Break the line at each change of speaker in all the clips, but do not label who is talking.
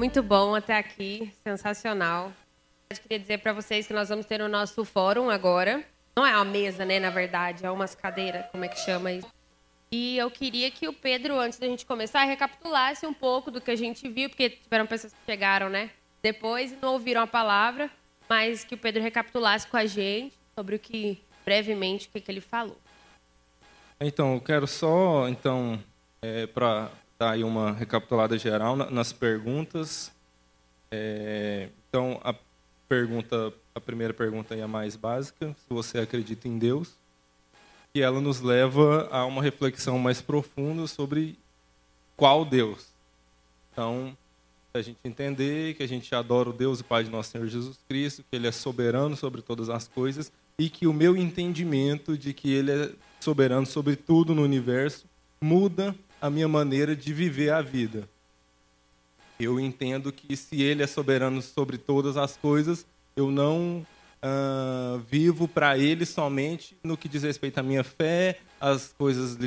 Muito bom até aqui, sensacional. Eu queria dizer para vocês que nós vamos ter o nosso fórum agora. Não é uma mesa, né, na verdade, é umas cadeiras, como é que chama isso? E eu queria que o Pedro, antes da gente começar, recapitulasse um pouco do que a gente viu, porque tiveram pessoas que chegaram, né, depois e não ouviram a palavra, mas que o Pedro recapitulasse com a gente sobre o que, brevemente, o que, que ele falou.
Então, eu quero só, então, é, para dar aí uma recapitulada geral nas perguntas. É, então, a pergunta, a primeira pergunta é a mais básica, se você acredita em Deus, e ela nos leva a uma reflexão mais profunda sobre qual Deus. Então, a gente entender que a gente adora o Deus e Pai de nosso Senhor Jesus Cristo, que Ele é soberano sobre todas as coisas e que o meu entendimento de que Ele é soberano sobre tudo no universo muda a minha maneira de viver a vida. Eu entendo que se Ele é soberano sobre todas as coisas, eu não uh, vivo para Ele somente no que diz respeito à minha fé, às coisas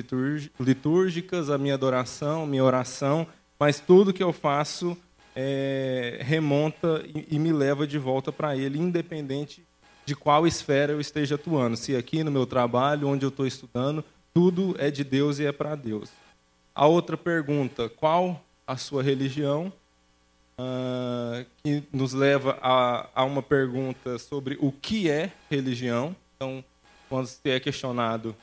litúrgicas, à minha adoração, minha oração, mas tudo que eu faço é, remonta e, e me leva de volta para Ele, independente de qual esfera eu esteja atuando. Se aqui no meu trabalho, onde eu estou estudando, tudo é de Deus e é para Deus. A outra pergunta, qual a sua religião? Uh, que nos leva a, a, uma pergunta sobre o que é religião. Então, quando você é questionado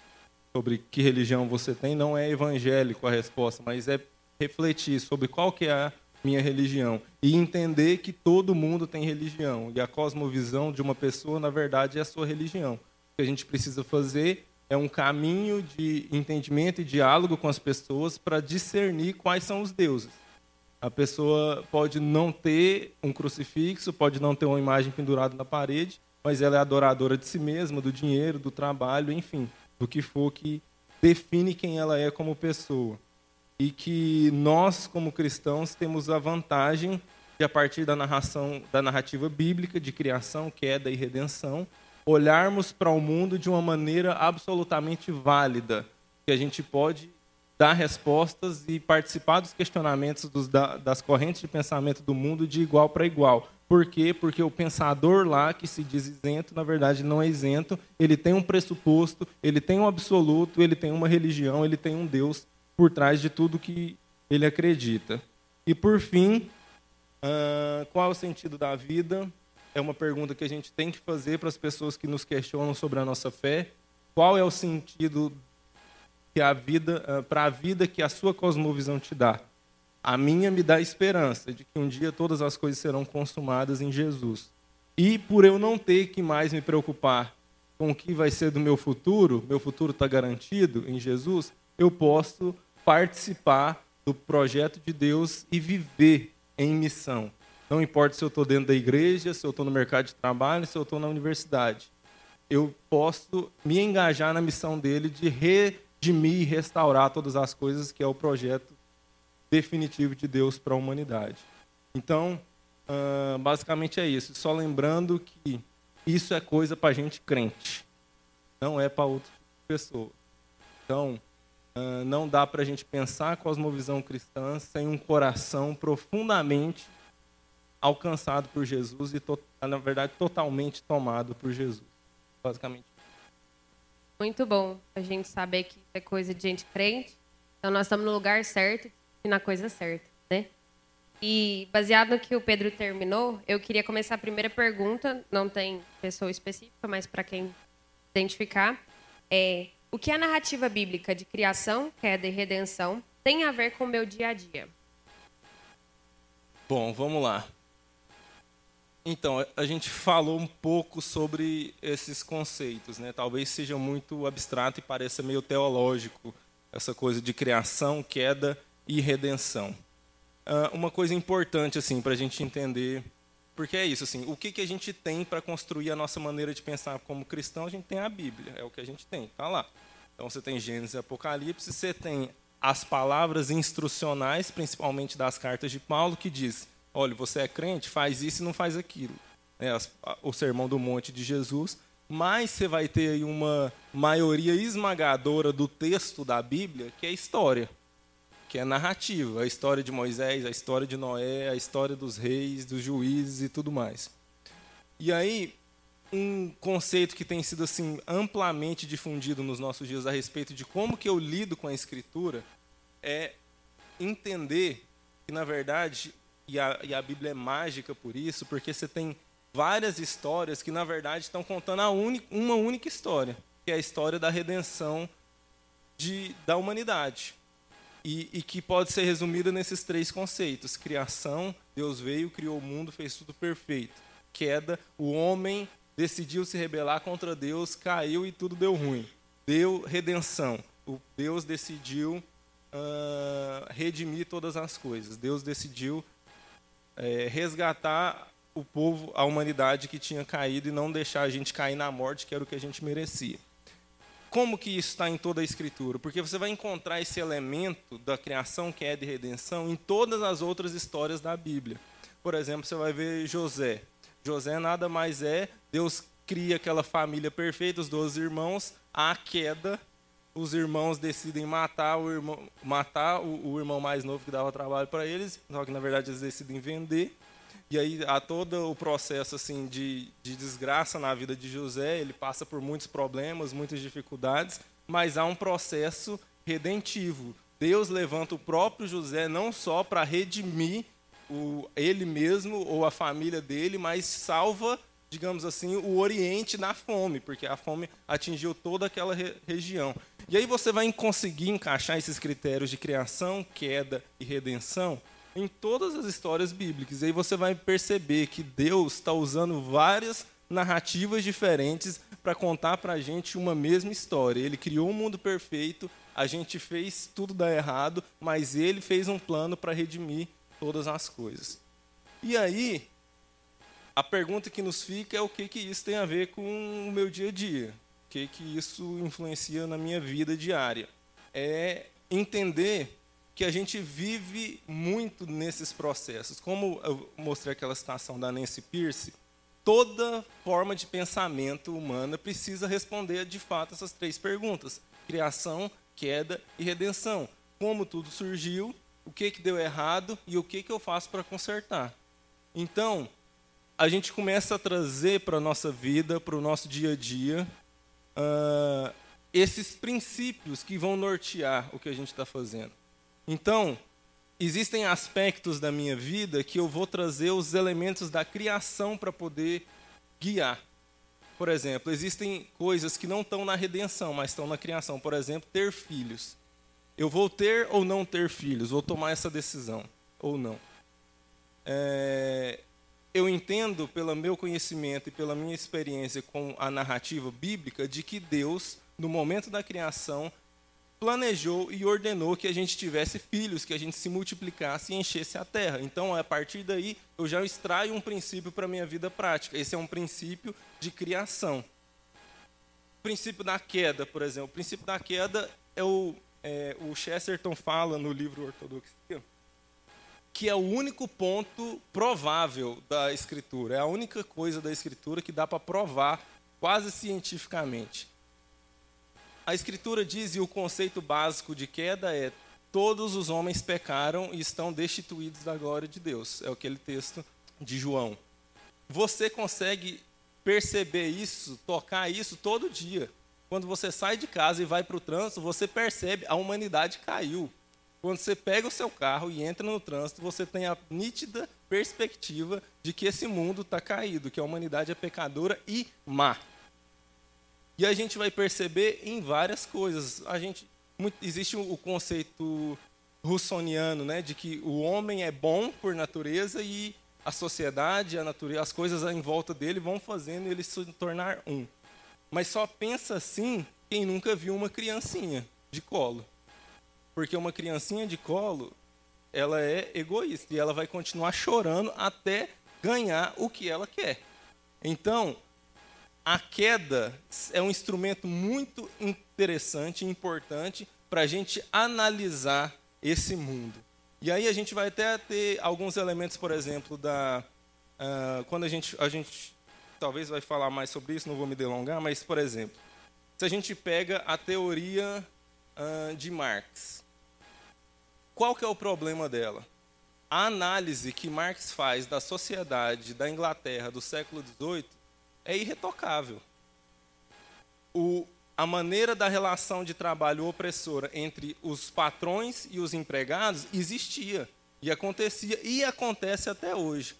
sobre que religião você tem, não é evangélico a resposta, mas é refletir sobre qual que é a minha religião e entender que todo mundo tem religião e a cosmovisão de uma pessoa, na verdade, é a sua religião. O que a gente precisa fazer é um caminho de entendimento e diálogo com as pessoas para discernir quais são os deuses. A pessoa pode não ter um crucifixo, pode não ter uma imagem pendurada na parede, mas ela é adoradora de si mesma, do dinheiro, do trabalho, enfim, do que for que define quem ela é como pessoa. E que nós, como cristãos, temos a vantagem de, a partir da narração, da narrativa bíblica de criação, queda e redenção, olharmos para o mundo de uma maneira absolutamente válida, que a gente pode dar respostas e participar dos questionamentos dos, das correntes de pensamento do mundo de igual para igual. Por quê? Porque o pensador lá, que se diz isento, na verdade não é isento, ele tem um pressuposto, ele tem um absoluto, ele tem uma religião, ele tem um Deus por trás de tudo que ele acredita. E por fim, uh, qual é o sentido da vida? É uma pergunta que a gente tem que fazer para as pessoas que nos questionam sobre a nossa fé. Qual é o sentido que a vida, ah, para a vida que a sua cosmovisão te dá? A minha me dá esperança de que um dia todas as coisas serão consumadas em Jesus. E por eu não ter que mais me preocupar com o que vai ser do meu futuro, meu futuro está garantido em Jesus, eu posso participar do projeto de Deus e viver em missão. Não importa se eu estou dentro da igreja, se eu estou no mercado de trabalho, se eu estou na universidade. Eu posso me engajar na missão dele de redimir e restaurar todas as coisas, que é o projeto definitivo de Deus para a humanidade. Então, basicamente é isso. Só lembrando que isso é coisa para gente crente, não é para outra pessoa. Então, não dá para a gente pensar a cosmovisão cristã sem um coração profundamente alcançado por Jesus e, na verdade, totalmente tomado por Jesus. Basicamente.
Muito bom a gente saber que é coisa de gente crente. Então, nós estamos no lugar certo e na coisa certa, né? E baseado no que o Pedro terminou, eu queria começar a primeira pergunta. Não tem pessoa específica, mas para quem identificar, é o que a narrativa bíblica de criação, queda e redenção tem a ver com o meu dia a dia?
Bom, vamos lá. Então, a gente falou um pouco sobre esses conceitos, né? Talvez seja muito abstrato e pareça meio teológico essa coisa de criação, queda e redenção. Uh, uma coisa importante assim para a gente entender, porque é isso assim, o que que a gente tem para construir a nossa maneira de pensar como cristão? A gente tem a Bíblia, é o que a gente tem, tá lá. Então você tem Gênesis e Apocalipse, você tem as palavras instrucionais, principalmente das cartas de Paulo, que diz olha, você é crente, faz isso e não faz aquilo. É, o sermão do monte de Jesus. Mas você vai ter aí uma maioria esmagadora do texto da Bíblia, que é história. que é narrativa, a história de Moisés, a história de Noé, a história dos reis, dos juízes e tudo mais. E aí, um conceito que tem sido assim amplamente difundido nos nossos dias a respeito de como que eu lido com a escritura é entender que na verdade e a, e a Bíblia é mágica por isso, porque você tem várias histórias que na verdade estão contando uma única história, que é a história da redenção de, da humanidade. E, e, que pode ser resumida nesses três conceitos: criação, Deus veio, criou o mundo, fez tudo perfeito. Queda, o homem decidiu se rebelar contra Deus, caiu e tudo deu ruim. Deu redenção. O Deus decidiu uh, redimir todas as coisas. Deus decidiu é, resgatar o povo, a humanidade que tinha caído e não deixar a gente cair na morte, que era o que a gente merecia. Como que isso está em toda a Escritura? Porque você vai encontrar esse elemento da criação, que é de redenção, em todas as outras histórias da Bíblia. Por exemplo, você vai ver José. José nada mais é, Deus cria aquela família perfeita, os dois irmãos, a queda, os irmãos decidem matar o irmão, matar o, o irmão mais novo que dava trabalho para eles, só que na verdade eles decidem vender. E aí há todo o processo assim de, de desgraça na vida de José, ele passa por muitos problemas, muitas dificuldades, mas há um processo redentivo. Deus levanta o próprio José não só para redimir o, ele mesmo ou a família dele, mas salva, digamos assim, o Oriente na fome, porque a fome atingiu toda aquela re, região. E aí você vai conseguir encaixar esses critérios de criação, queda e redenção em todas as histórias bíblicas. E aí você vai perceber que Deus está usando várias narrativas diferentes para contar para a gente uma mesma história. Ele criou um mundo perfeito, a gente fez tudo dar errado, mas ele fez um plano para redimir todas as coisas. E aí, a pergunta que nos fica é o que, que isso tem a ver com o meu dia a dia? O que, que isso influencia na minha vida diária? É entender que a gente vive muito nesses processos. Como eu mostrei aquela citação da Nancy Pierce, toda forma de pensamento humana precisa responder de fato essas três perguntas: criação, queda e redenção. Como tudo surgiu, o que, que deu errado e o que, que eu faço para consertar. Então, a gente começa a trazer para a nossa vida, para o nosso dia a dia, uh, esses princípios que vão nortear o que a gente está fazendo. Então, existem aspectos da minha vida que eu vou trazer os elementos da criação para poder guiar. Por exemplo, existem coisas que não estão na redenção, mas estão na criação. Por exemplo, ter filhos. Eu vou ter ou não ter filhos? Vou tomar essa decisão ou não? É, eu entendo, pelo meu conhecimento e pela minha experiência com a narrativa bíblica, de que Deus, no momento da criação, planejou e ordenou que a gente tivesse filhos, que a gente se multiplicasse e enchesse a terra. Então, a partir daí, eu já extraio um princípio para a minha vida prática. Esse é um princípio de criação. O princípio da queda, por exemplo. O princípio da queda é o, é, o Chesterton fala no livro Ortodoxia, que é o único ponto provável da escritura. É a única coisa da escritura que dá para provar quase cientificamente a Escritura diz, e o conceito básico de queda é: todos os homens pecaram e estão destituídos da glória de Deus. É aquele texto de João. Você consegue perceber isso, tocar isso todo dia. Quando você sai de casa e vai para o trânsito, você percebe a humanidade caiu. Quando você pega o seu carro e entra no trânsito, você tem a nítida perspectiva de que esse mundo está caído, que a humanidade é pecadora e má. E a gente vai perceber em várias coisas. A gente muito, existe o conceito russoniano, né, de que o homem é bom por natureza e a sociedade, a natureza, as coisas em volta dele vão fazendo ele se tornar um. Mas só pensa assim quem nunca viu uma criancinha de colo. Porque uma criancinha de colo, ela é egoísta e ela vai continuar chorando até ganhar o que ela quer. Então, a queda é um instrumento muito interessante e importante para a gente analisar esse mundo. E aí a gente vai até ter alguns elementos, por exemplo, da uh, quando a gente a gente talvez vai falar mais sobre isso, não vou me delongar, mas por exemplo, se a gente pega a teoria uh, de Marx, qual que é o problema dela? A análise que Marx faz da sociedade da Inglaterra do século XVIII é irretocável. O, a maneira da relação de trabalho opressora entre os patrões e os empregados existia e acontecia e acontece até hoje.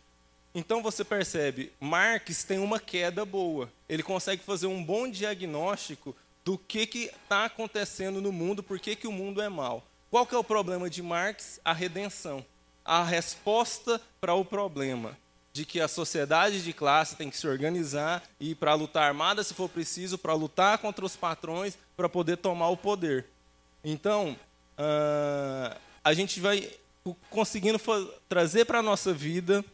Então você percebe, Marx tem uma queda boa. Ele consegue fazer um bom diagnóstico do que está acontecendo no mundo, por que, que o mundo é mau. Qual que é o problema de Marx? A redenção. A resposta para o problema de que a sociedade de classe tem que se organizar e para lutar armada se for preciso, para lutar contra os patrões, para poder tomar o poder. Então, uh, a gente vai conseguindo trazer para a nossa vida,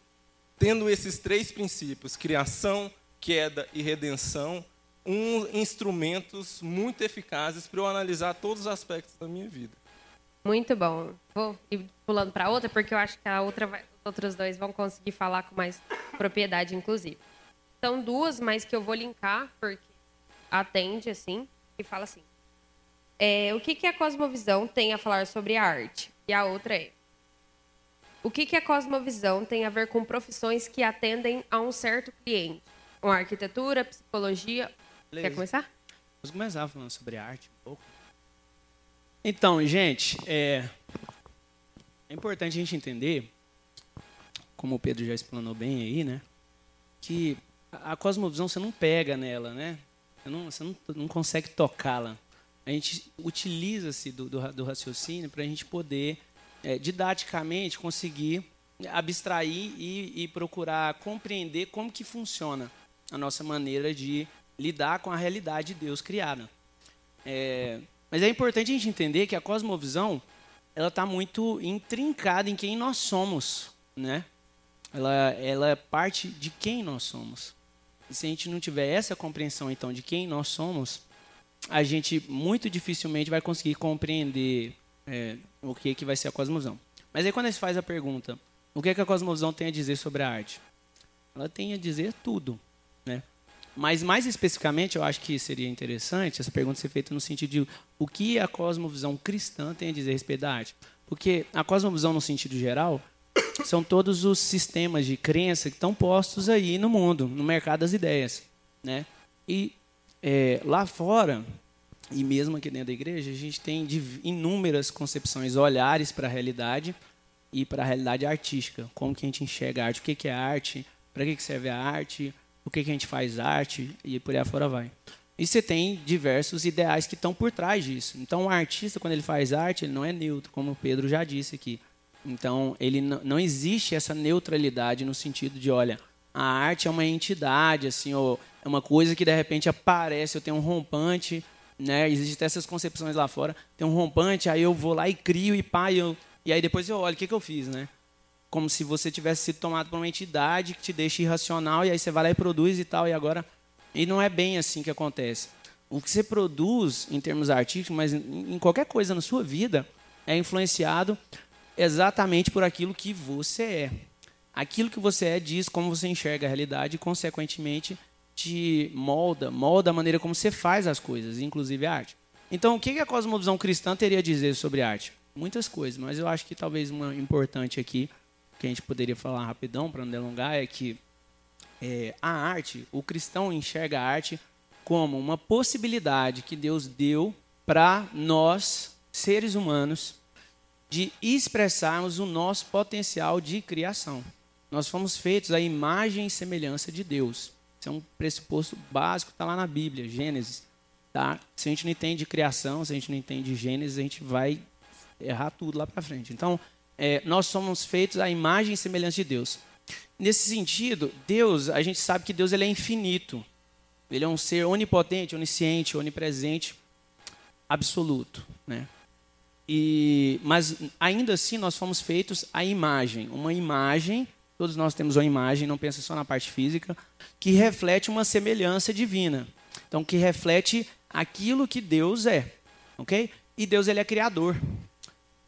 tendo esses três princípios, criação, queda e redenção, um, instrumentos muito eficazes para eu analisar todos os aspectos da minha vida.
Muito bom. Vou ir pulando para outra, porque eu acho que a outra vai, os outros dois vão conseguir falar com mais propriedade, inclusive. São duas, mas que eu vou linkar, porque atende, assim, e fala assim. É, o que, que a cosmovisão tem a falar sobre a arte? E a outra é, o que, que a cosmovisão tem a ver com profissões que atendem a um certo cliente? Com arquitetura, psicologia Beleza. Quer começar?
Vamos começar falando sobre arte um pouco. Então, gente, é, é importante a gente entender, como o Pedro já explanou bem aí, né? Que a cosmovisão você não pega nela, né? Você não, você não, não consegue tocá-la. A gente utiliza-se do, do, do, raciocínio para a gente poder, é, didaticamente, conseguir abstrair e, e procurar compreender como que funciona a nossa maneira de lidar com a realidade de Deus criada. É, mas é importante a gente entender que a cosmovisão ela está muito intrincada em quem nós somos, né? Ela, ela é parte de quem nós somos. E se a gente não tiver essa compreensão, então, de quem nós somos, a gente muito dificilmente vai conseguir compreender é, o que, que vai ser a cosmovisão. Mas aí quando a gente faz a pergunta, o que, que a cosmovisão tem a dizer sobre a arte? Ela tem a dizer tudo? Mas mais especificamente, eu acho que seria interessante essa pergunta ser feita no sentido de o que a cosmovisão cristã tem a dizer a respeito da arte. Porque a cosmovisão, no sentido geral, são todos os sistemas de crença que estão postos aí no mundo, no mercado das ideias. Né? E é, lá fora, e mesmo aqui dentro da igreja, a gente tem inúmeras concepções, olhares para a realidade e para a realidade artística. Como que a gente enxerga a arte, o que é arte, para que serve a arte, o que, que a gente faz arte e por aí afora vai. E você tem diversos ideais que estão por trás disso. Então, o artista, quando ele faz arte, ele não é neutro, como o Pedro já disse aqui. Então, ele não existe essa neutralidade no sentido de, olha, a arte é uma entidade, assim, ou é uma coisa que de repente aparece, eu tenho um rompante, né? Existem essas concepções lá fora. Tem um rompante, aí eu vou lá e crio e pá, e, eu, e aí depois eu olho, o que, que eu fiz, né? Como se você tivesse sido tomado por uma entidade que te deixa irracional e aí você vai lá e produz e tal, e agora. E não é bem assim que acontece. O que você produz em termos artísticos, mas em qualquer coisa na sua vida, é influenciado exatamente por aquilo que você é. Aquilo que você é diz como você enxerga a realidade e, consequentemente, te molda, molda a maneira como você faz as coisas, inclusive a arte. Então, o que a cosmovisão cristã teria a dizer sobre arte? Muitas coisas, mas eu acho que talvez uma importante aqui que a gente poderia falar rapidão para não delongar é que é, a arte, o cristão enxerga a arte como uma possibilidade que Deus deu para nós, seres humanos, de expressarmos o nosso potencial de criação. Nós fomos feitos à imagem e semelhança de Deus. Isso é um pressuposto básico, está lá na Bíblia, Gênesis. Tá? Se a gente não entende criação, se a gente não entende Gênesis, a gente vai errar tudo lá para frente. Então, é, nós somos feitos à imagem e semelhança de Deus. Nesse sentido, Deus, a gente sabe que Deus ele é infinito. Ele é um ser onipotente, onisciente, onipresente, absoluto, né? E, mas ainda assim nós fomos feitos à imagem, uma imagem, todos nós temos uma imagem, não pensa só na parte física, que reflete uma semelhança divina. Então que reflete aquilo que Deus é, OK? E Deus ele é criador.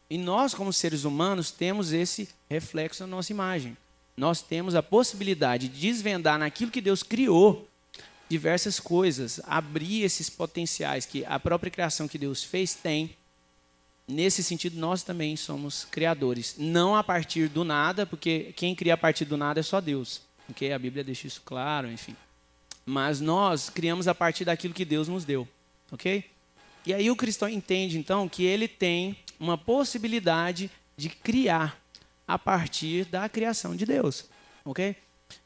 E nós, como seres humanos, temos esse reflexo na nossa imagem. Nós temos a possibilidade de desvendar naquilo que Deus criou diversas coisas, abrir esses potenciais que a própria criação que Deus fez tem. nesse sentido, nós também somos criadores. Não a partir do nada, porque quem cria a partir do nada é só Deus. Okay? A Bíblia deixa isso claro, enfim. Mas nós criamos a partir daquilo que Deus nos deu. Ok? E aí o cristão entende, então, que ele tem uma possibilidade de criar a partir da criação de Deus. Ok?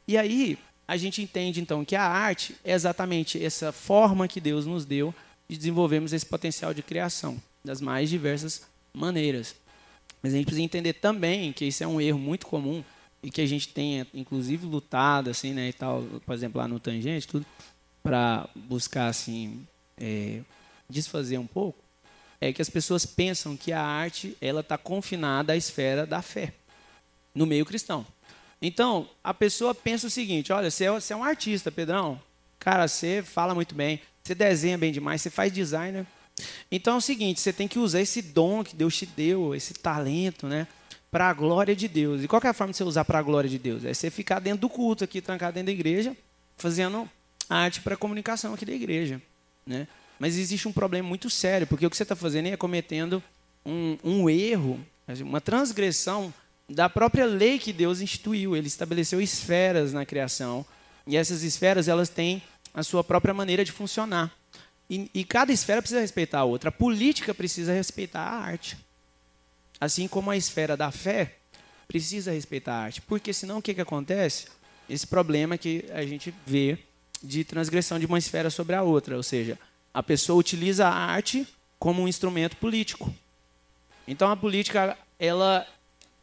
E aí a gente entende, então, que a arte é exatamente essa forma que Deus nos deu de desenvolvermos esse potencial de criação das mais diversas maneiras. Mas a gente precisa entender também que isso é um erro muito comum e que a gente tenha, inclusive, lutado, assim, né, e tal, por exemplo, lá no Tangente, tudo, para buscar, assim, é, desfazer um pouco, é que as pessoas pensam que a arte, ela está confinada à esfera da fé, no meio cristão. Então, a pessoa pensa o seguinte, olha, você é, você é um artista, Pedrão, cara, você fala muito bem, você desenha bem demais, você faz designer, então é o seguinte, você tem que usar esse dom que Deus te deu, esse talento, né? Para a glória de Deus. E qual é a forma de você usar para a glória de Deus? É você ficar dentro do culto aqui, trancado dentro da igreja, fazendo arte para comunicação aqui da igreja, né? Mas existe um problema muito sério, porque o que você está fazendo é cometendo um, um erro, uma transgressão da própria lei que Deus instituiu. Ele estabeleceu esferas na criação, e essas esferas elas têm a sua própria maneira de funcionar. E, e, cada esfera precisa respeitar a outra. A política precisa respeitar a arte. Assim como a esfera da fé precisa respeitar a arte. Porque senão o que, que acontece? Esse problema que a gente vê de transgressão de uma esfera sobre a outra. Ou seja, a pessoa utiliza a arte como um instrumento político. Então a política, ela,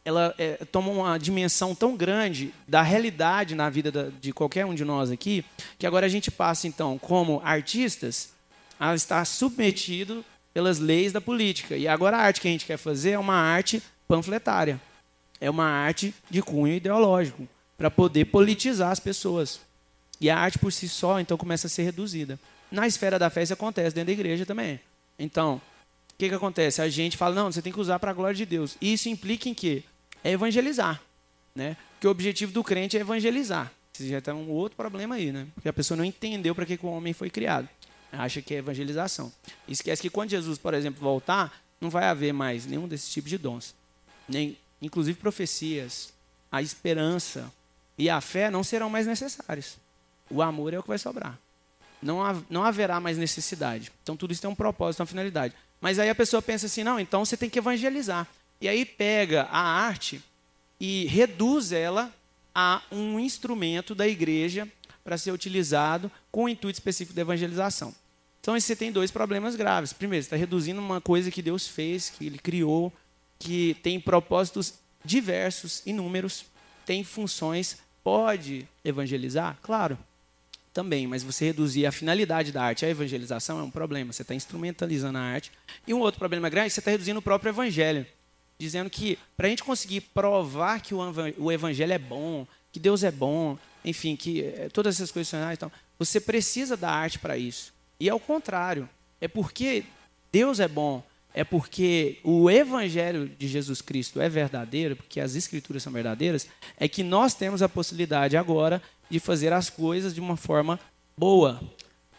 ela é, toma uma dimensão tão grande da realidade na vida da, de qualquer um de nós aqui, que agora a gente passa, então, como artistas, a estar submetido pelas leis da política. E agora a arte que a gente quer fazer é uma arte panfletária. É uma arte de cunho ideológico, para poder politizar as pessoas. E a arte por si só, então, começa a ser reduzida. Na esfera da fé isso acontece dentro da igreja também. Então, o que, que acontece? A gente fala, não, você tem que usar para a glória de Deus. E isso implica em quê? É evangelizar. Né? Porque o objetivo do crente é evangelizar. Isso já está um outro problema aí, né? Porque a pessoa não entendeu para que, que o homem foi criado acha que é evangelização. Esquece que quando Jesus, por exemplo, voltar, não vai haver mais nenhum desses tipos de dons. Nem, inclusive profecias, a esperança e a fé não serão mais necessários. O amor é o que vai sobrar. Não, ha, não haverá mais necessidade. Então tudo isso tem um propósito, uma finalidade. Mas aí a pessoa pensa assim, não, então você tem que evangelizar. E aí pega a arte e reduz ela a um instrumento da igreja para ser utilizado com o intuito específico de evangelização. Então, você tem dois problemas graves. Primeiro, você está reduzindo uma coisa que Deus fez, que Ele criou, que tem propósitos diversos, inúmeros, tem funções. Pode evangelizar? Claro, também, mas você reduzir a finalidade da arte à evangelização é um problema. Você está instrumentalizando a arte. E um outro problema grande, é você está reduzindo o próprio evangelho. Dizendo que, para a gente conseguir provar que o evangelho é bom, que Deus é bom, enfim, que eh, todas essas coisas, então, você precisa da arte para isso. E é o contrário. É porque Deus é bom, é porque o evangelho de Jesus Cristo é verdadeiro, porque as escrituras são verdadeiras, é que nós temos a possibilidade agora de fazer as coisas de uma forma boa,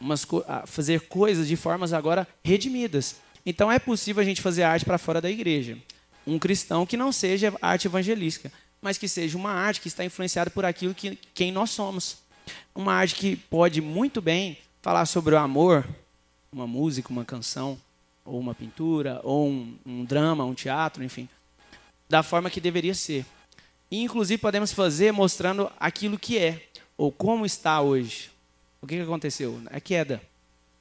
umas, fazer coisas de formas agora redimidas. Então é possível a gente fazer arte para fora da igreja. Um cristão que não seja arte evangelística, mas que seja uma arte que está influenciada por aquilo que quem nós somos. Uma arte que pode muito bem falar sobre o amor, uma música, uma canção, ou uma pintura, ou um, um drama, um teatro, enfim, da forma que deveria ser. E, inclusive, podemos fazer mostrando aquilo que é, ou como está hoje. O que, aconteceu? A queda.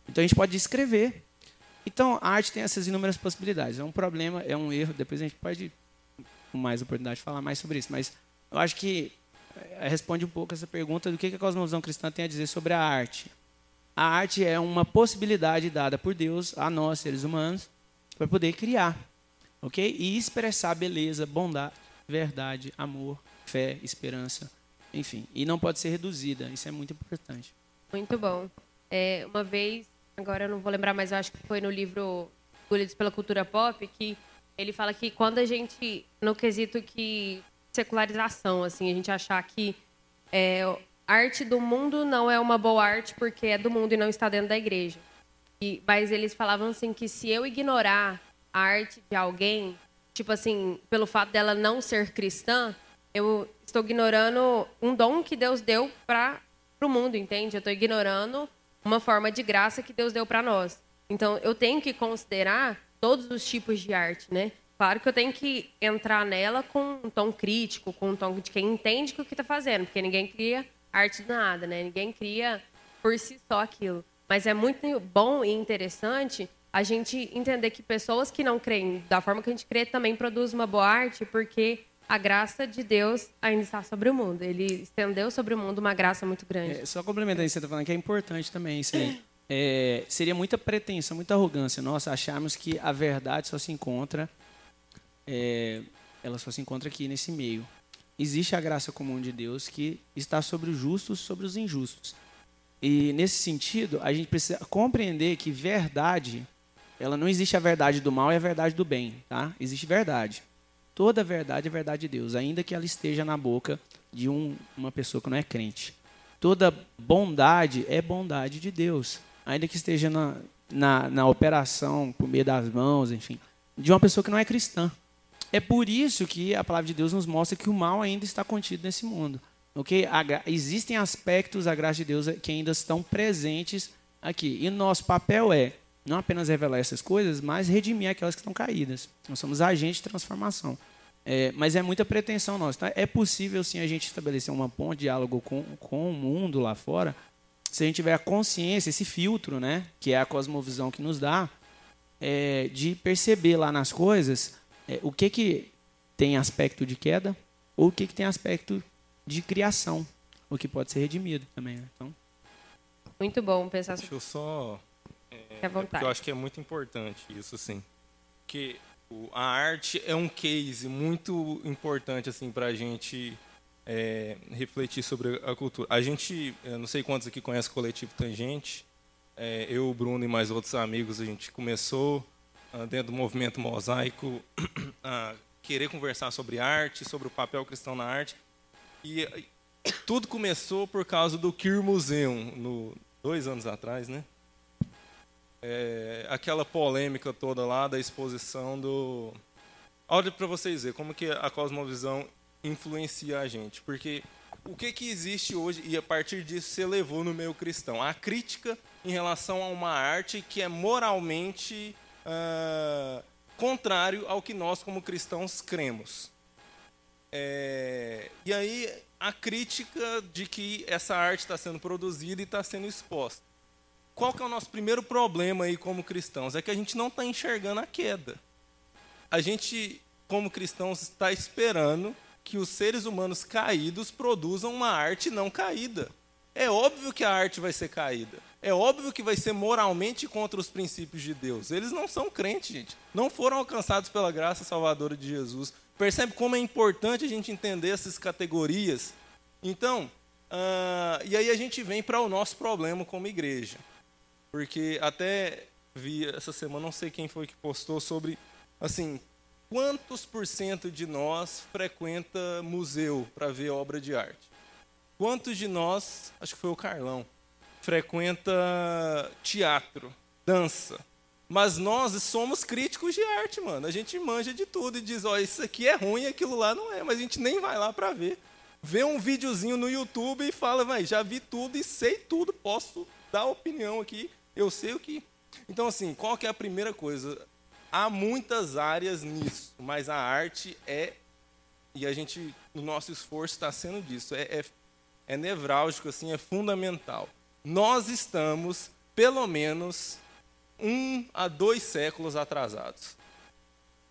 Então, a gente pode descrever. Então, a arte tem essas inúmeras possibilidades. É um problema, é um erro. Depois a gente pode, com mais oportunidade, falar mais sobre isso. Mas eu acho que eh, responde um pouco essa pergunta do que a cosmovisão cristã tem a dizer sobre a arte a arte é uma possibilidade dada por Deus a nós, seres humanos, para poder criar, ok? E expressar beleza, bondade, verdade, amor, fé, esperança, enfim. E não pode ser reduzida, isso é muito importante.
Muito bom. É, uma vez, agora eu não vou lembrar, mas acho que foi no livro Engolidos pela Cultura Pop, que ele fala que quando a gente, no quesito que secularização, assim, a gente achar que é, arte do mundo não é uma boa arte porque é do mundo e não está dentro da igreja. E, mas eles falavam assim que se eu ignorar a arte de alguém, tipo assim, pelo fato dela não ser cristã, eu estou ignorando um dom que Deus deu para o mundo, entende? Eu estou ignorando uma forma de graça que Deus deu para nós. Então, eu tenho que considerar todos os tipos de arte, né? Claro que eu tenho que entrar nela com um tom crítico, com um tom de quem entende o que está fazendo, porque ninguém cria arte do nada, né? Ninguém cria por si só aquilo. Mas é muito bom e interessante a gente entender que pessoas que não creem da forma que a gente crê também produzem uma boa arte, porque a graça de Deus ainda está sobre o mundo. Ele estendeu sobre o mundo uma graça muito grande.
É, só complementando isso você está falando, que é importante também isso aí. É, seria muita pretensão, muita arrogância nossa acharmos que a verdade só se encontra, é, ela só se encontra aqui nesse meio. Existe a graça comum de Deus que está sobre os justos, sobre os injustos. E nesse sentido, a gente precisa compreender que verdade, ela não existe a verdade do mal e a verdade do bem, tá? Existe verdade. Toda verdade é verdade de Deus, ainda que ela esteja na boca de um, uma pessoa que não é crente. Toda bondade é bondade de Deus, ainda que esteja na, na, na operação, por meio das mãos, enfim, de uma pessoa que não é cristã. É por isso que a palavra de Deus nos mostra que o mal ainda está contido nesse mundo. Okay? existem aspectos da graça de Deus que ainda estão presentes aqui. E nosso papel é não apenas revelar essas coisas, mas redimir aquelas que estão caídas. Nós somos agentes de transformação. É, mas é muita pretensão nossa. Tá? É possível, sim, a gente estabelecer uma ponte de diálogo com, com o mundo lá fora, se a gente tiver a consciência, esse filtro, né, que é a cosmovisão que nos dá, é, de perceber lá nas coisas é, o que, que tem aspecto de queda ou o que, que tem aspecto de criação, o que pode ser redimido também. Né? Então,
muito bom pensar
sobre Deixa eu só. É, é eu acho que é muito importante isso, assim. Que a arte é um case muito importante assim, para a gente é, refletir sobre a cultura. A gente, não sei quantos aqui conhecem o Coletivo Tangente, é, eu, o Bruno e mais outros amigos, a gente começou dentro do movimento mosaico a querer conversar sobre arte, sobre o papel cristão na arte. E tudo começou por causa do Queer Museum, no, dois anos atrás, né? É, aquela polêmica toda lá da exposição do... Olha para vocês verem como que a cosmovisão influencia a gente. Porque o que, que existe hoje, e a partir disso você levou no meio cristão? A crítica em relação a uma arte que é moralmente uh, contrário ao que nós, como cristãos, cremos. É, e aí, a crítica de que essa arte está sendo produzida e está sendo exposta. Qual que é o nosso primeiro problema aí como cristãos? É que a gente não está enxergando a queda. A gente, como cristãos, está esperando que os seres humanos caídos produzam uma arte não caída. É óbvio que a arte vai ser caída. É óbvio que vai ser moralmente contra os princípios de Deus. Eles não são crentes, gente. Não foram alcançados pela graça salvadora de Jesus. Percebe como é importante a gente entender essas categorias? Então, uh, e aí a gente vem para o nosso problema como igreja. Porque até vi essa semana, não sei quem foi que postou sobre, assim, quantos por cento de nós frequenta museu para ver obra de arte? Quantos de nós, acho que foi o Carlão, frequenta teatro, dança? Mas nós somos críticos de arte, mano. A gente manja de tudo e diz, ó, oh, isso aqui é ruim, aquilo lá não é, mas a gente nem vai lá para ver. Vê um videozinho no YouTube e fala, vai, já vi tudo e sei tudo, posso dar opinião aqui, eu sei o que. Então, assim, qual que é a primeira coisa? há muitas áreas nisso, mas a arte é, e a gente, o nosso esforço está sendo disso, é, é, é nevrálgico, assim, é fundamental. Nós estamos, pelo menos, um a dois séculos atrasados.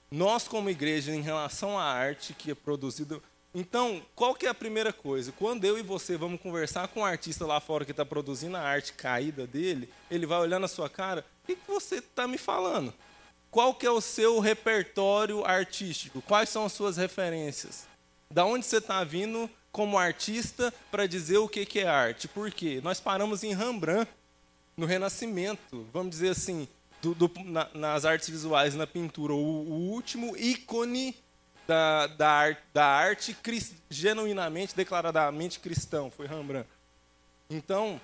Nós, como igreja, em relação à arte que é produzida. Então, qual que é a primeira coisa? Quando eu e você vamos conversar com um artista lá fora que está produzindo a arte caída dele, ele vai olhar na sua cara: o que, que você está me falando? Qual que é o seu repertório artístico? Quais são as suas referências? Da onde você está vindo como artista para dizer o que, é arte? Por quê? Nós paramos em Rembrandt, no Renascimento, vamos dizer assim, do, do, na, nas artes visuais, na pintura, o, o último ícone da, da, arte, da arte genuinamente, declaradamente cristão, foi Rembrandt. Então,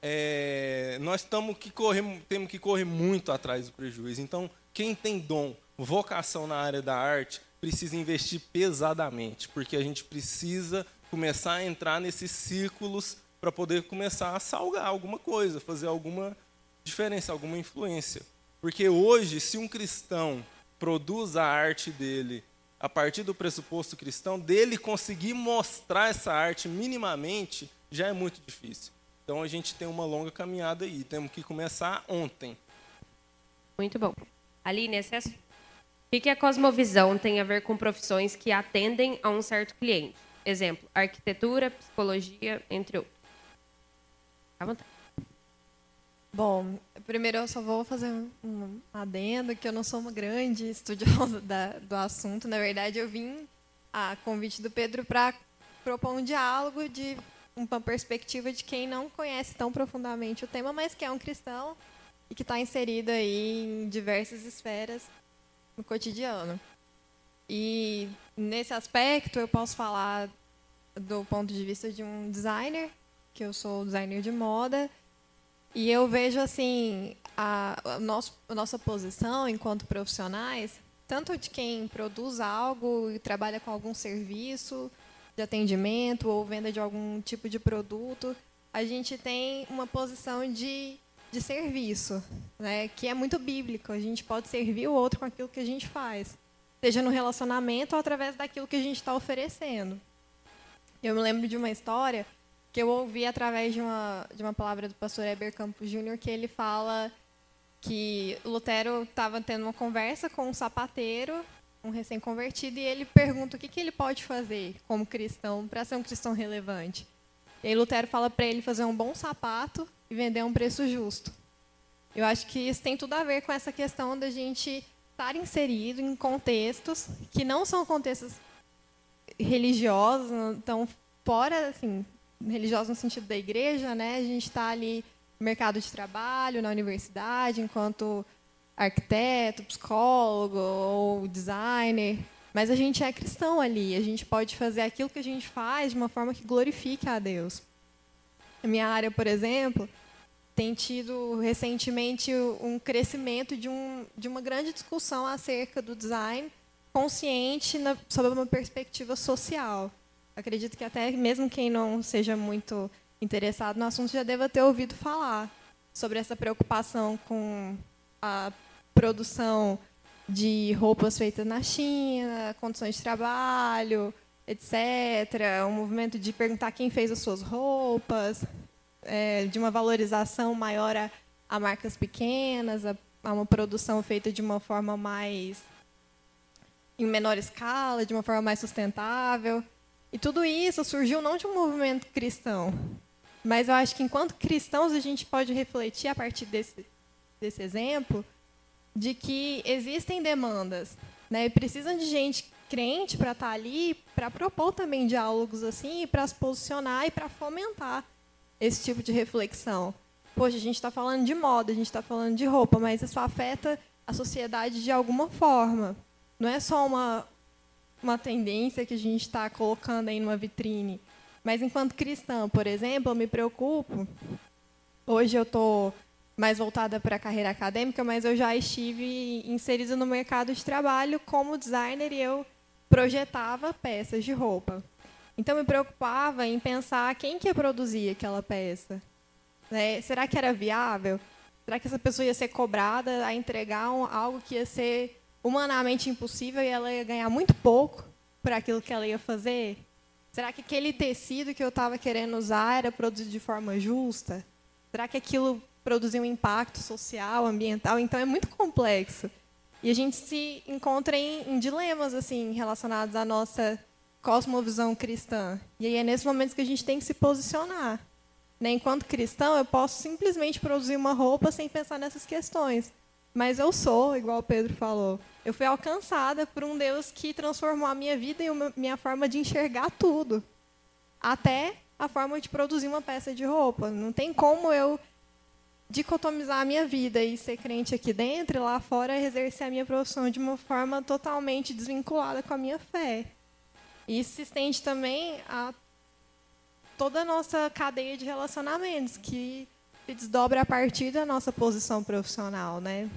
é, nós que correr, temos que correr muito atrás do prejuízo. Então, quem tem dom, vocação na área da arte, precisa investir pesadamente, porque a gente precisa começar a entrar nesses círculos para poder começar a salgar alguma coisa, fazer alguma diferença, alguma influência. Porque hoje, se um cristão produz a arte dele a partir do pressuposto cristão, dele conseguir mostrar essa arte minimamente, já é muito difícil. Então a gente tem uma longa caminhada aí, temos que começar ontem.
Muito bom. Aline, esse é o que a cosmovisão tem a ver com profissões que atendem a um certo cliente? Exemplo, arquitetura, psicologia, entre outros. À vontade.
Bom, primeiro eu só vou fazer um adendo, que eu não sou uma grande estudiosa da, do assunto. Na verdade, eu vim a convite do Pedro para propor um diálogo de uma perspectiva de quem não conhece tão profundamente o tema, mas que é um cristão e que está inserido aí em diversas esferas no cotidiano. E nesse aspecto eu posso falar do ponto de vista de um designer, que eu sou designer de moda, e eu vejo assim a, a, nosso, a nossa posição enquanto profissionais, tanto de quem produz algo e trabalha com algum serviço de atendimento ou venda de algum tipo de produto, a gente tem uma posição de, de serviço, né, que é muito bíblico. A gente pode servir o outro com aquilo que a gente faz, seja no relacionamento ou através daquilo que a gente está oferecendo. Eu me lembro de uma história que eu ouvi através de uma, de uma palavra do pastor Heber Campos Júnior, que ele fala que Lutero estava tendo uma conversa com um sapateiro, um recém-convertido, e ele pergunta o que, que ele pode fazer como cristão para ser um cristão relevante. E aí Lutero fala para ele fazer um bom sapato e vender a um preço justo. Eu acho que isso tem tudo a ver com essa questão da gente estar inserido em contextos que não são contextos religiosos, então fora assim, religiosos no sentido da igreja, né? A gente está ali no mercado de trabalho, na universidade, enquanto arquiteto, psicólogo ou designer, mas a gente é cristão ali, a gente pode fazer aquilo que a gente faz de uma forma que glorifique a Deus. A minha área, por exemplo, tem tido recentemente um crescimento de, um, de uma grande discussão acerca do design consciente na, sob uma perspectiva social. Acredito que até mesmo quem não seja muito interessado no assunto já deva ter ouvido falar sobre essa preocupação com a produção de roupas feitas na China, condições de trabalho, etc. Um movimento de perguntar quem fez as suas roupas, é, de uma valorização maior a, a marcas pequenas, a, a uma produção feita de uma forma mais em menor escala, de uma forma mais sustentável. E tudo isso surgiu não de um movimento cristão, mas eu acho que enquanto cristãos a gente pode refletir a partir desse, desse exemplo de que existem demandas, né? E precisam de gente crente para estar tá ali, para propor também diálogos assim, para se posicionar e para fomentar esse tipo de reflexão. Poxa, a gente está falando de moda, a gente está falando de roupa, mas isso afeta a sociedade de alguma forma. Não é só uma, uma tendência que a gente está colocando aí numa vitrine. Mas enquanto cristã, por exemplo, eu me preocupo. Hoje eu estou mais voltada para a carreira acadêmica, mas eu já estive inserida no mercado de trabalho como designer e eu projetava peças de roupa. Então me preocupava em pensar quem que ia produzir aquela peça. Né? Será que era viável? Será que essa pessoa ia ser cobrada a entregar um, algo que ia ser humanamente impossível e ela ia ganhar muito pouco para aquilo que ela ia fazer? Será que aquele tecido que eu estava querendo usar era produzido de forma justa? Será que aquilo produzia um impacto social, ambiental? Então é muito complexo. E a gente se encontra em, em dilemas assim relacionados à nossa cosmovisão cristã. E aí é nesses momentos que a gente tem que se posicionar. Né? Enquanto cristão, eu posso simplesmente produzir uma roupa sem pensar nessas questões. Mas eu sou, igual o Pedro falou, eu fui alcançada por um Deus que transformou a minha vida e a minha forma de enxergar tudo. Até a forma de produzir uma peça de roupa. Não tem como eu dicotomizar a minha vida e ser crente aqui dentro e lá fora exercer a minha profissão de uma forma totalmente desvinculada com a minha fé. Isso se estende também a toda a nossa cadeia de relacionamentos, que se desdobra a partir da nossa posição profissional. Né?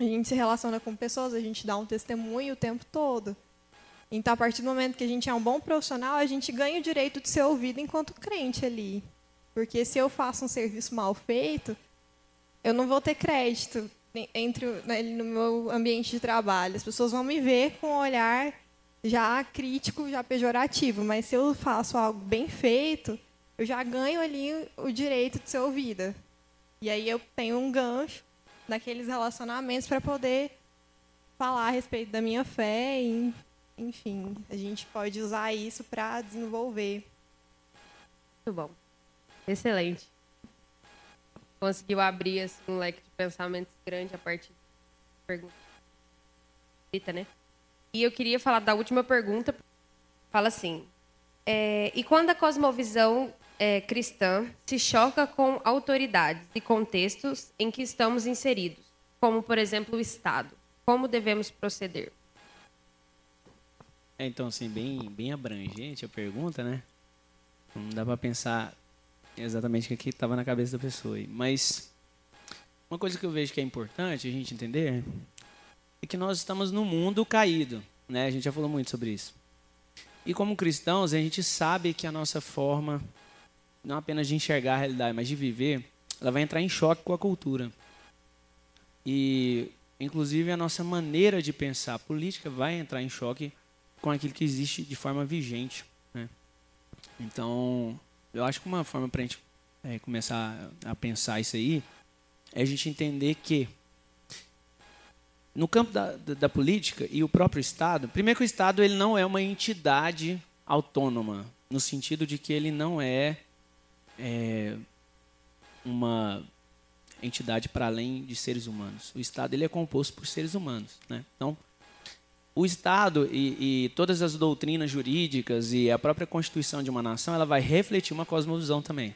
a gente se relaciona com pessoas, a gente dá um testemunho o tempo todo. Então, a partir do momento que a gente é um bom profissional, a gente ganha o direito de ser ouvido enquanto crente ali. Porque se eu faço um serviço mal feito, eu não vou ter crédito entre né, no meu ambiente de trabalho. As pessoas vão me ver com um olhar já crítico, já pejorativo. Mas se eu faço algo bem feito, eu já ganho ali o direito de ser ouvida. E aí eu tenho um gancho naqueles relacionamentos para poder falar a respeito da minha fé e enfim, a gente pode usar isso para desenvolver.
Muito bom. Excelente. Conseguiu abrir assim, um leque de pensamentos grande a partir da pergunta. Né? E eu queria falar da última pergunta. Fala assim: é, e quando a cosmovisão é, cristã se choca com autoridades e contextos em que estamos inseridos, como, por exemplo, o Estado, como devemos proceder?
É, então, assim, bem, bem abrangente a pergunta, né? Não dá para pensar exatamente o que estava na cabeça da pessoa. Mas uma coisa que eu vejo que é importante a gente entender é que nós estamos no mundo caído, né? A gente já falou muito sobre isso. E como cristãos, a gente sabe que a nossa forma, não apenas de enxergar a realidade, mas de viver, ela vai entrar em choque com a cultura. E, inclusive, a nossa maneira de pensar política vai entrar em choque com aquilo que existe de forma vigente. Né? Então, eu acho que uma forma para a gente é, começar a pensar isso aí é a gente entender que no campo da, da, da, política e o próprio Estado, primeiro que o Estado ele não é uma entidade autônoma, no sentido de que ele não é, é uma entidade para além de seres humanos. O Estado ele é composto por seres humanos. Né? Então, o Estado e, e, todas as doutrinas jurídicas e a própria constituição de uma nação, ela vai refletir uma cosmovisão também.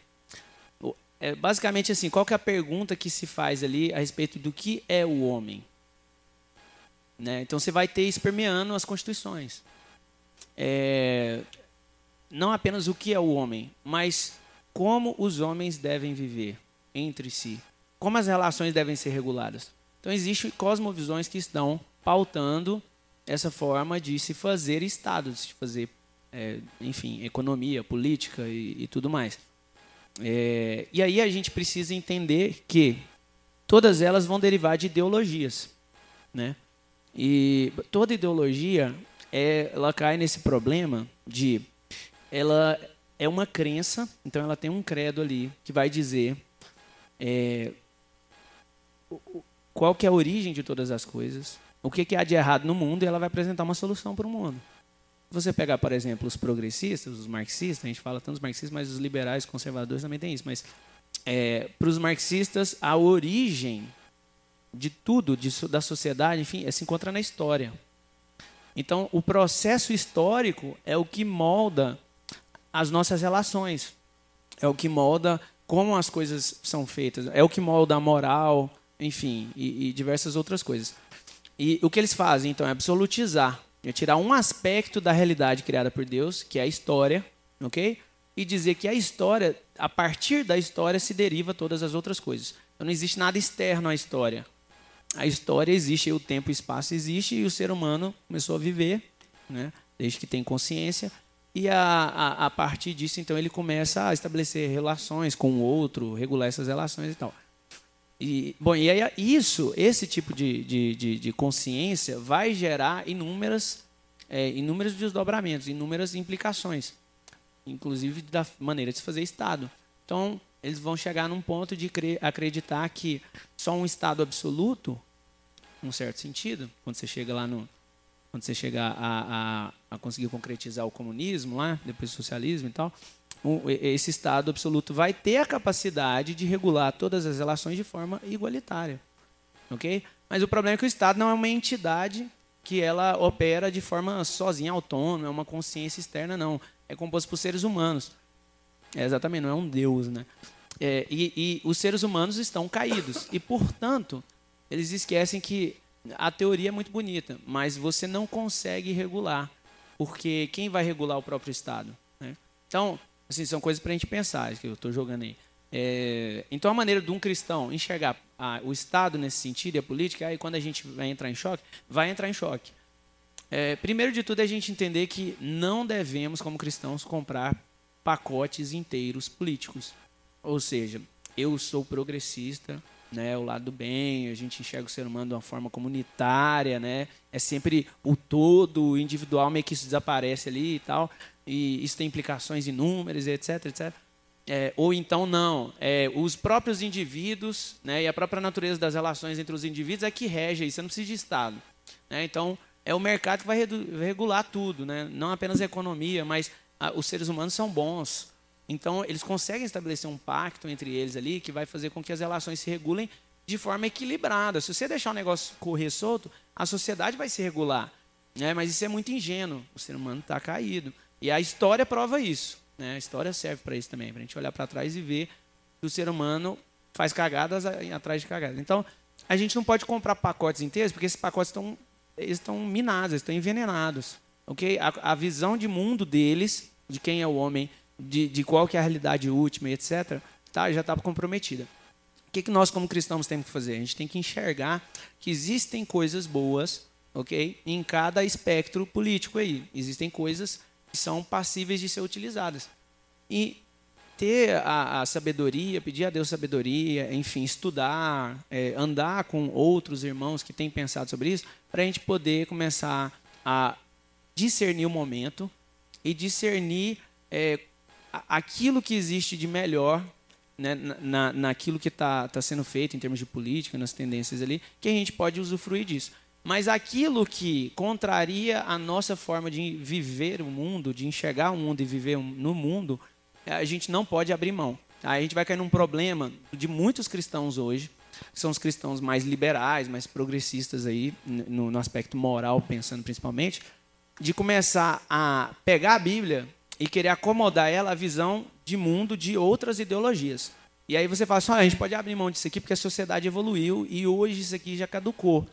É, basicamente assim, qual que é a pergunta que se faz ali a respeito do que é o homem? Né? Então você vai ter espermeando as constituições. É, não apenas o que é o homem, mas como os homens devem viver entre si. Como as relações devem ser reguladas. Então existem cosmovisões que estão pautando essa forma de se fazer Estado, de se fazer, é, enfim, economia, política e, e tudo mais. É, e aí a gente precisa entender que todas elas vão derivar de ideologias, né? E toda ideologia, é, ela cai nesse problema de, ela é uma crença, então ela tem um credo ali que vai dizer é, qual que é a origem de todas as coisas, o que, que há de errado no mundo e ela vai apresentar uma solução para o mundo. Se você pegar, por exemplo, os progressistas, os marxistas, a gente fala tanto dos marxistas, mas os liberais, conservadores também tem isso. Mas é, para os marxistas, a origem de tudo, de, da sociedade, enfim, é, se encontra na história. Então, o processo histórico é o que molda as nossas relações, é o que molda como as coisas são feitas, é o que molda a moral, enfim, e, e diversas outras coisas. E o que eles fazem, então, é absolutizar, é tirar um aspecto da realidade criada por Deus, que é a história, ok? E dizer que a história, a partir da história, se deriva todas as outras coisas. Então, não existe nada externo à história. A história existe, o tempo e o espaço existe, e o ser humano começou a viver, né? desde que tem consciência, e a, a, a, partir disso, então, ele começa a estabelecer relações com o outro, regular essas relações e tal. E, bom, e aí isso, esse tipo de, de, de, de consciência vai gerar inúmeras, é, inúmeros desdobramentos, inúmeras implicações, inclusive da maneira de se fazer Estado. Então, eles vão chegar num ponto de acreditar que só um Estado absoluto, num certo sentido, quando você chega lá no, quando você chega a, a, a conseguir concretizar o comunismo lá, depois o socialismo e tal, esse Estado absoluto vai ter a capacidade de regular todas as relações de forma igualitária. ok? Mas o problema é que o Estado não é uma entidade que ela opera de forma sozinha, autônoma, é uma consciência externa, não. É composto por seres humanos. É, exatamente, não é um Deus. Né? É, e, e os seres humanos estão caídos. E, portanto, eles esquecem que a teoria é muito bonita, mas você não consegue regular. Porque quem vai regular o próprio Estado? Né? Então, Assim, são coisas para a gente pensar, que eu estou jogando aí. É, então, a maneira de um cristão enxergar a, o Estado nesse sentido e a política, aí quando a gente vai entrar em choque, vai entrar em choque. É, primeiro de tudo é a gente entender que não devemos, como cristãos, comprar pacotes inteiros políticos. Ou seja, eu sou progressista, né, o lado do bem, a gente enxerga o ser humano de uma forma comunitária, né? É sempre o todo, o individual meio que isso desaparece ali e tal, e isso tem implicações inúmeras, etc, etc. É, ou então não, é, os próprios indivíduos, né, e a própria natureza das relações entre os indivíduos é que rege isso, você não precisa de Estado. Né? Então, é o mercado que vai regular tudo, né? não apenas a economia, mas os seres humanos são bons, então, eles conseguem estabelecer um pacto entre eles ali que vai fazer com que as relações se regulem de forma equilibrada. Se você deixar o negócio correr solto, a sociedade vai se regular. Né? Mas isso é muito ingênuo. O ser humano está caído. E a história prova isso. Né? A história serve para isso também, para a gente olhar para trás e ver que o ser humano faz cagadas atrás de cagadas. Então, a gente não pode comprar pacotes inteiros, porque esses pacotes estão, estão minados, estão envenenados. Okay? A, a visão de mundo deles, de quem é o homem, de, de qual que é a realidade última etc., tá, já estava comprometida. O que, que nós, como cristãos, temos que fazer? A gente tem que enxergar que existem coisas boas ok, em cada espectro político aí. Existem coisas que são passíveis de ser utilizadas. E ter a, a sabedoria, pedir a Deus sabedoria, enfim, estudar, é, andar com outros irmãos que têm pensado sobre isso, para a gente poder começar a discernir o momento e discernir é, aquilo que existe de melhor né, na, naquilo que está tá sendo feito em termos de política, nas tendências ali, que a gente pode usufruir disso. Mas aquilo que contraria a nossa forma de viver o mundo, de enxergar o mundo e viver no mundo, a gente não pode abrir mão. Aí a gente vai cair num problema de muitos cristãos hoje, que são os cristãos mais liberais, mais progressistas aí, no, no aspecto moral, pensando principalmente, de começar a pegar a Bíblia e querer acomodar ela à visão de mundo de outras ideologias. E aí você fala assim, ah, a gente pode abrir mão disso aqui porque a sociedade evoluiu e hoje isso aqui já caducou.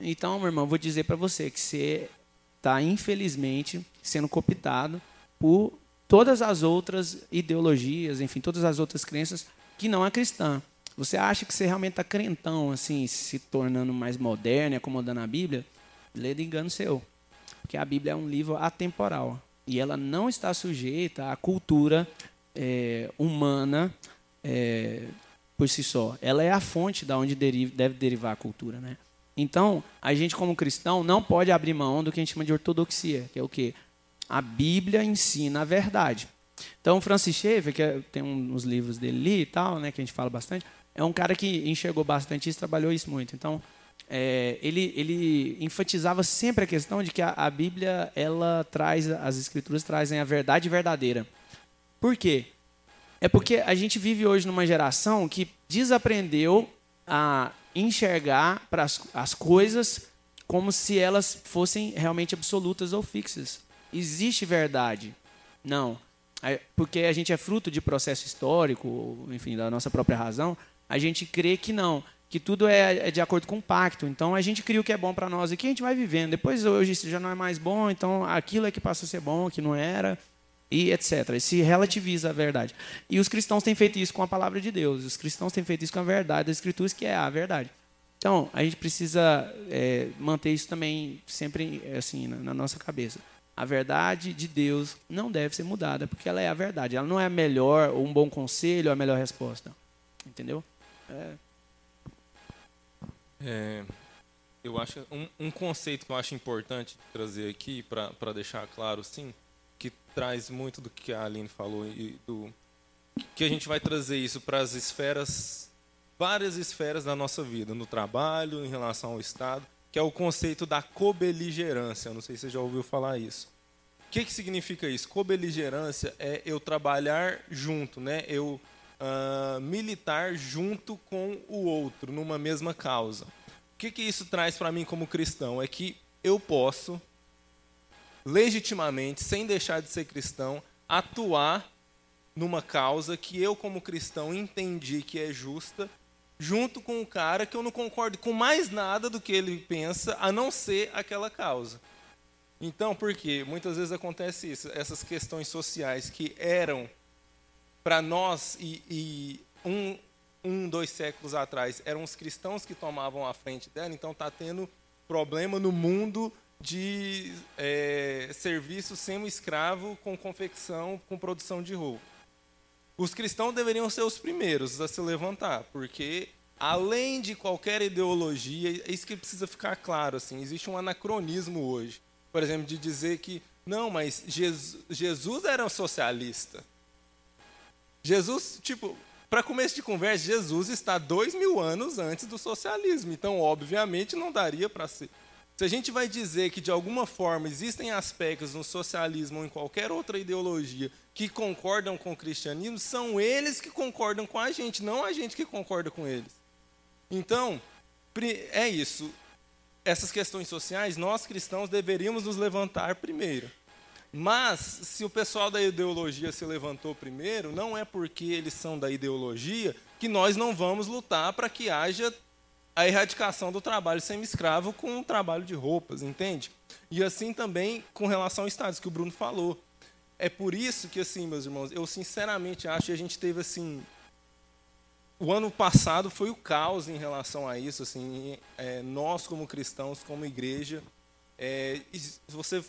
Então, meu irmão, vou dizer para você que você está, infelizmente, sendo cooptado por todas as outras ideologias, enfim, todas as outras crenças que não é cristã. Você acha que você realmente está crentão, assim, se tornando mais moderno, acomodando a Bíblia? Lê de engano seu. Porque a Bíblia é um livro atemporal e ela não está sujeita à cultura é, humana é, por si só. Ela é a fonte da onde deriva, deve derivar a cultura, né? Então, a gente como cristão não pode abrir mão do que a gente chama de ortodoxia, que é o quê? A Bíblia ensina a verdade. Então, Francis Schaeffer, que é, tem uns livros dele ali e tal, né, que a gente fala bastante, é um cara que enxergou bastante isso, trabalhou isso muito. Então, é, ele, ele enfatizava sempre a questão de que a, a, Bíblia ela traz as escrituras trazem a verdade verdadeira. Por quê? É porque a gente vive hoje numa geração que desaprendeu a enxergar para as, as coisas como se elas fossem realmente absolutas ou fixas. Existe verdade? Não. Porque a gente é fruto de processo histórico, enfim, da nossa própria razão, a gente crê que não que tudo é, é, de acordo com o pacto. Então a gente cria o que é bom para nós que a gente vai vivendo. Depois hoje isso já não é mais bom, então aquilo é que passa a ser bom, que não era, e etc. E se relativiza a verdade. E os cristãos têm feito isso com a palavra de Deus. Os cristãos têm feito isso com a verdade das Escrituras, que é a verdade. Então a gente precisa é, manter isso também sempre assim na, na nossa cabeça. A verdade de Deus não deve ser mudada, porque ela é a verdade. Ela não é a melhor, ou um bom conselho, ou a melhor resposta. Entendeu? É.
É, eu acho um, um, conceito que eu acho importante trazer aqui para deixar claro, sim, que traz muito do que a Aline falou e do que a gente vai trazer isso para as esferas, várias esferas da nossa vida, no trabalho, em relação ao Estado, que é o conceito da cobeligerância. Eu não sei se você já ouviu falar isso. O que, que significa isso? Cobeligerância é eu trabalhar junto, né? Eu uh, militar junto com o outro, numa mesma causa. O que, que isso traz para mim como cristão? É que eu posso, legitimamente, sem deixar de ser cristão, atuar numa causa que eu, como cristão, entendi que é justa, junto com um cara que eu não concordo com mais nada do que ele pensa, a não ser aquela causa. Então, por quê? Muitas vezes acontece isso, essas questões sociais que eram para nós e, e um, um, dois séculos atrás eram os cristãos que tomavam a frente dela, então está tendo problema no mundo de é, serviço semi-escravo com confecção, com produção de roupa. Os cristãos deveriam ser os primeiros a se levantar, porque além de qualquer ideologia, é isso que precisa ficar claro, assim, existe um anacronismo hoje. Por exemplo, de dizer que, não, mas Jesus, Jesus era um socialista. Jesus, tipo, para começo de conversa, Jesus está dois mil anos antes do socialismo. Então, obviamente, não daria para ser. Se a gente vai dizer que, de alguma forma, existem aspectos no socialismo ou em qualquer outra ideologia que concordam com o cristianismo, são eles que concordam com a gente, não a gente que concorda com eles. Então, é isso. Essas questões sociais, nós cristãos deveríamos nos levantar primeiro. Mas, se o pessoal da ideologia se levantou primeiro, não é porque eles são da ideologia que nós não vamos lutar para que haja a erradicação do trabalho semi-escravo com o trabalho de roupas, entende? E assim também com relação ao Estado, que o Bruno falou. É por isso que, assim, meus irmãos, eu sinceramente acho que a gente teve, assim... O ano passado foi o caos em relação a isso, assim, é, nós como cristãos, como igreja, é, se você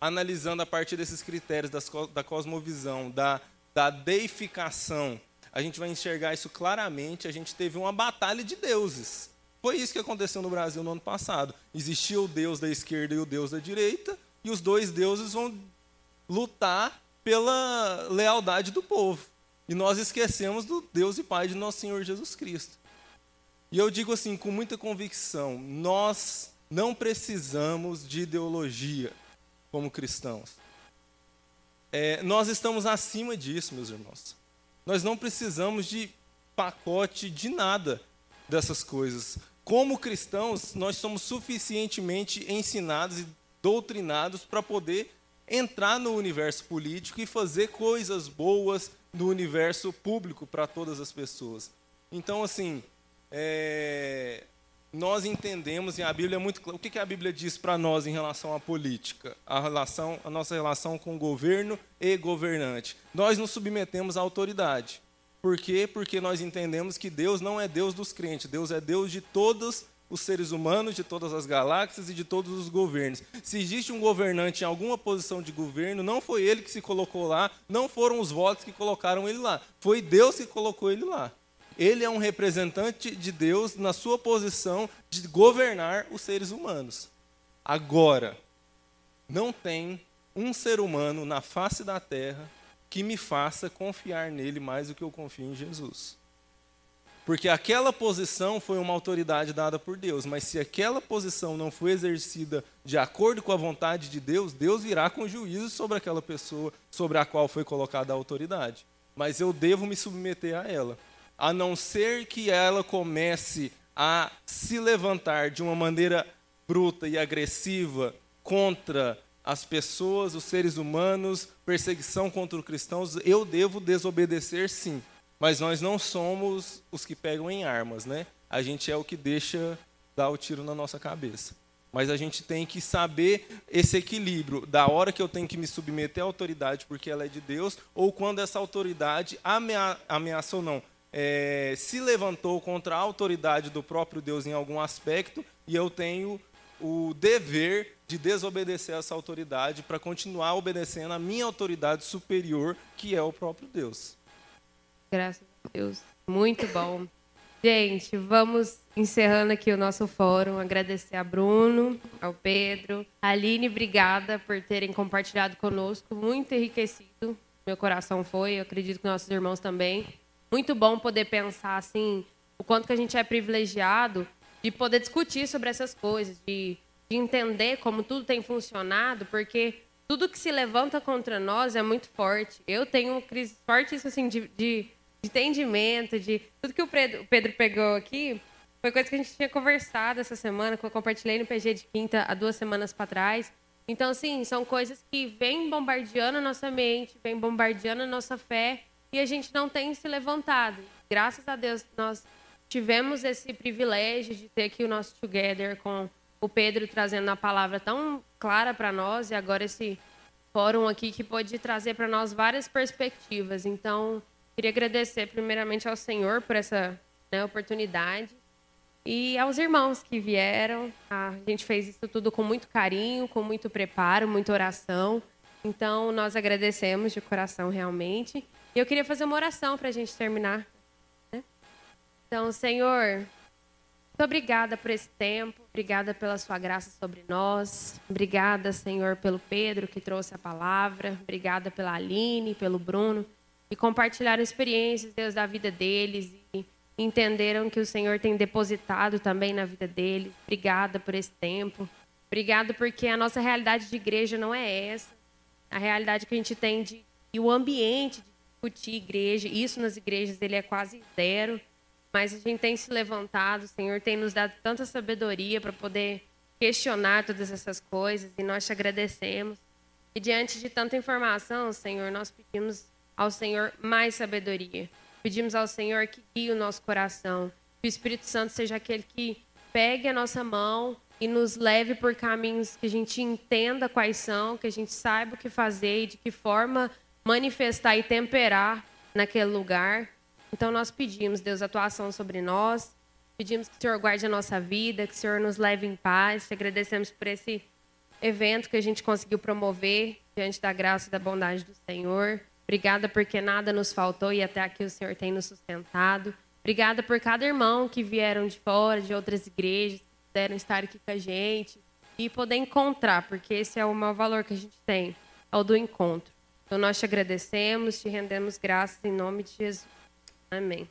analisando a partir desses critérios das, da cosmovisão, da, da deificação, a gente vai enxergar isso claramente. A gente teve uma batalha de deuses. Foi isso que aconteceu no Brasil no ano passado. Existia o Deus da esquerda e o Deus da direita, e os dois deuses vão lutar pela lealdade do povo. E nós esquecemos do Deus e Pai de nosso Senhor Jesus Cristo. E eu digo assim, com muita convicção: nós não precisamos de ideologia como cristãos. É, nós estamos acima disso, meus irmãos. Nós não precisamos de pacote de nada dessas coisas. Como cristãos, nós somos suficientemente ensinados e doutrinados para poder entrar no universo político e fazer coisas boas no universo público para todas as pessoas. Então, assim, é, nós entendemos, e a Bíblia é muito claro, o que, que a Bíblia diz para nós em relação à política? A, relação, a nossa relação com o governo e governante. Nós nos submetemos à autoridade. Por quê? Porque nós entendemos que Deus não é Deus dos crentes, Deus é Deus de todos os seres humanos, de todas as galáxias e de todos os governos. Se existe um governante em alguma posição de governo, não foi ele que se colocou lá, não foram os votos que colocaram ele lá, foi Deus que colocou ele lá. Ele é um representante de Deus na sua posição de governar os seres humanos. Agora, não tem um ser humano na face da terra que me faça confiar nele mais do que eu confio em Jesus. Porque aquela posição foi uma autoridade dada por Deus, mas se aquela posição não foi exercida de acordo com a vontade de Deus, Deus virá com juízo sobre aquela pessoa sobre a qual foi colocada a autoridade. Mas eu devo me submeter a ela a não ser que ela comece a se levantar de uma maneira bruta e agressiva contra as pessoas, os seres humanos, perseguição contra os cristãos, eu devo desobedecer sim. Mas nós não somos os que pegam em armas, né? A gente é o que deixa dar o tiro na nossa cabeça. Mas a gente tem que saber esse equilíbrio da hora que eu tenho que me submeter à autoridade porque ela é de Deus, ou quando essa autoridade ameaça ou não é, se levantou contra a autoridade do próprio Deus em algum aspecto, e eu tenho o dever de desobedecer essa autoridade para continuar obedecendo a minha autoridade superior, que é o próprio Deus.
Graças a Deus. Muito bom. Gente, vamos encerrando aqui o nosso fórum. Agradecer a Bruno, ao Pedro. Aline, obrigada por terem compartilhado conosco. Muito enriquecido. Meu coração foi, eu acredito que nossos irmãos também muito bom poder pensar assim o quanto que a gente é privilegiado de poder discutir sobre essas coisas, de, de entender como tudo tem funcionado, porque tudo que se levanta contra nós é muito forte. Eu tenho crise forte isso assim de, de, de entendimento, de tudo que o Pedro, o Pedro pegou aqui foi coisa que a gente tinha conversado essa semana, que eu compartilhei no PG de quinta há duas semanas para trás. Então, assim, são coisas que vêm bombardeando a nossa mente, vêm bombardeando a nossa fé, e a gente não tem se levantado. Graças a Deus, nós tivemos esse privilégio de ter aqui o nosso Together com o Pedro trazendo a palavra tão clara para nós e agora esse fórum aqui que pode trazer para nós várias perspectivas. Então, Queria agradecer primeiramente ao Senhor por essa né, oportunidade e aos irmãos que vieram. A gente fez isso tudo com muito carinho, com muito preparo, muita oração. Então, nós agradecemos de coração realmente. Eu queria fazer uma oração para a gente terminar. Né? Então, Senhor, muito obrigada por esse tempo, obrigada pela sua graça sobre nós. Obrigada, Senhor, pelo Pedro que trouxe a palavra. Obrigada pela Aline, pelo Bruno, e compartilharam experiências, Deus, da vida deles. E entenderam que o Senhor tem depositado também na vida deles. Obrigada por esse tempo. Obrigada porque a nossa realidade de igreja não é essa. A realidade que a gente tem de e o ambiente de discutir igreja, isso nas igrejas ele é quase zero, mas a gente tem se levantado, o Senhor tem nos dado tanta sabedoria para poder questionar todas essas coisas e nós te agradecemos. E diante de tanta informação, Senhor, nós pedimos ao Senhor mais sabedoria. Pedimos ao Senhor que guie o nosso coração, que o Espírito Santo seja aquele que pegue a nossa mão e nos leve por caminhos que a gente entenda quais são, que a gente saiba o que fazer e de que forma manifestar e temperar naquele lugar. Então nós pedimos, Deus, atuação sobre nós. Pedimos que o Senhor guarde a nossa vida, que o Senhor nos leve em paz. Te agradecemos por esse evento que a gente conseguiu promover diante da graça e da bondade do Senhor. Obrigada porque nada nos faltou e até aqui o Senhor tem nos sustentado. Obrigada por cada irmão que vieram de fora, de outras igrejas, que puderam estar aqui com a gente e poder encontrar, porque esse é o maior valor que a gente tem, é o do encontro. Então nós te agradecemos, te rendemos graças em nome de Jesus. Amém.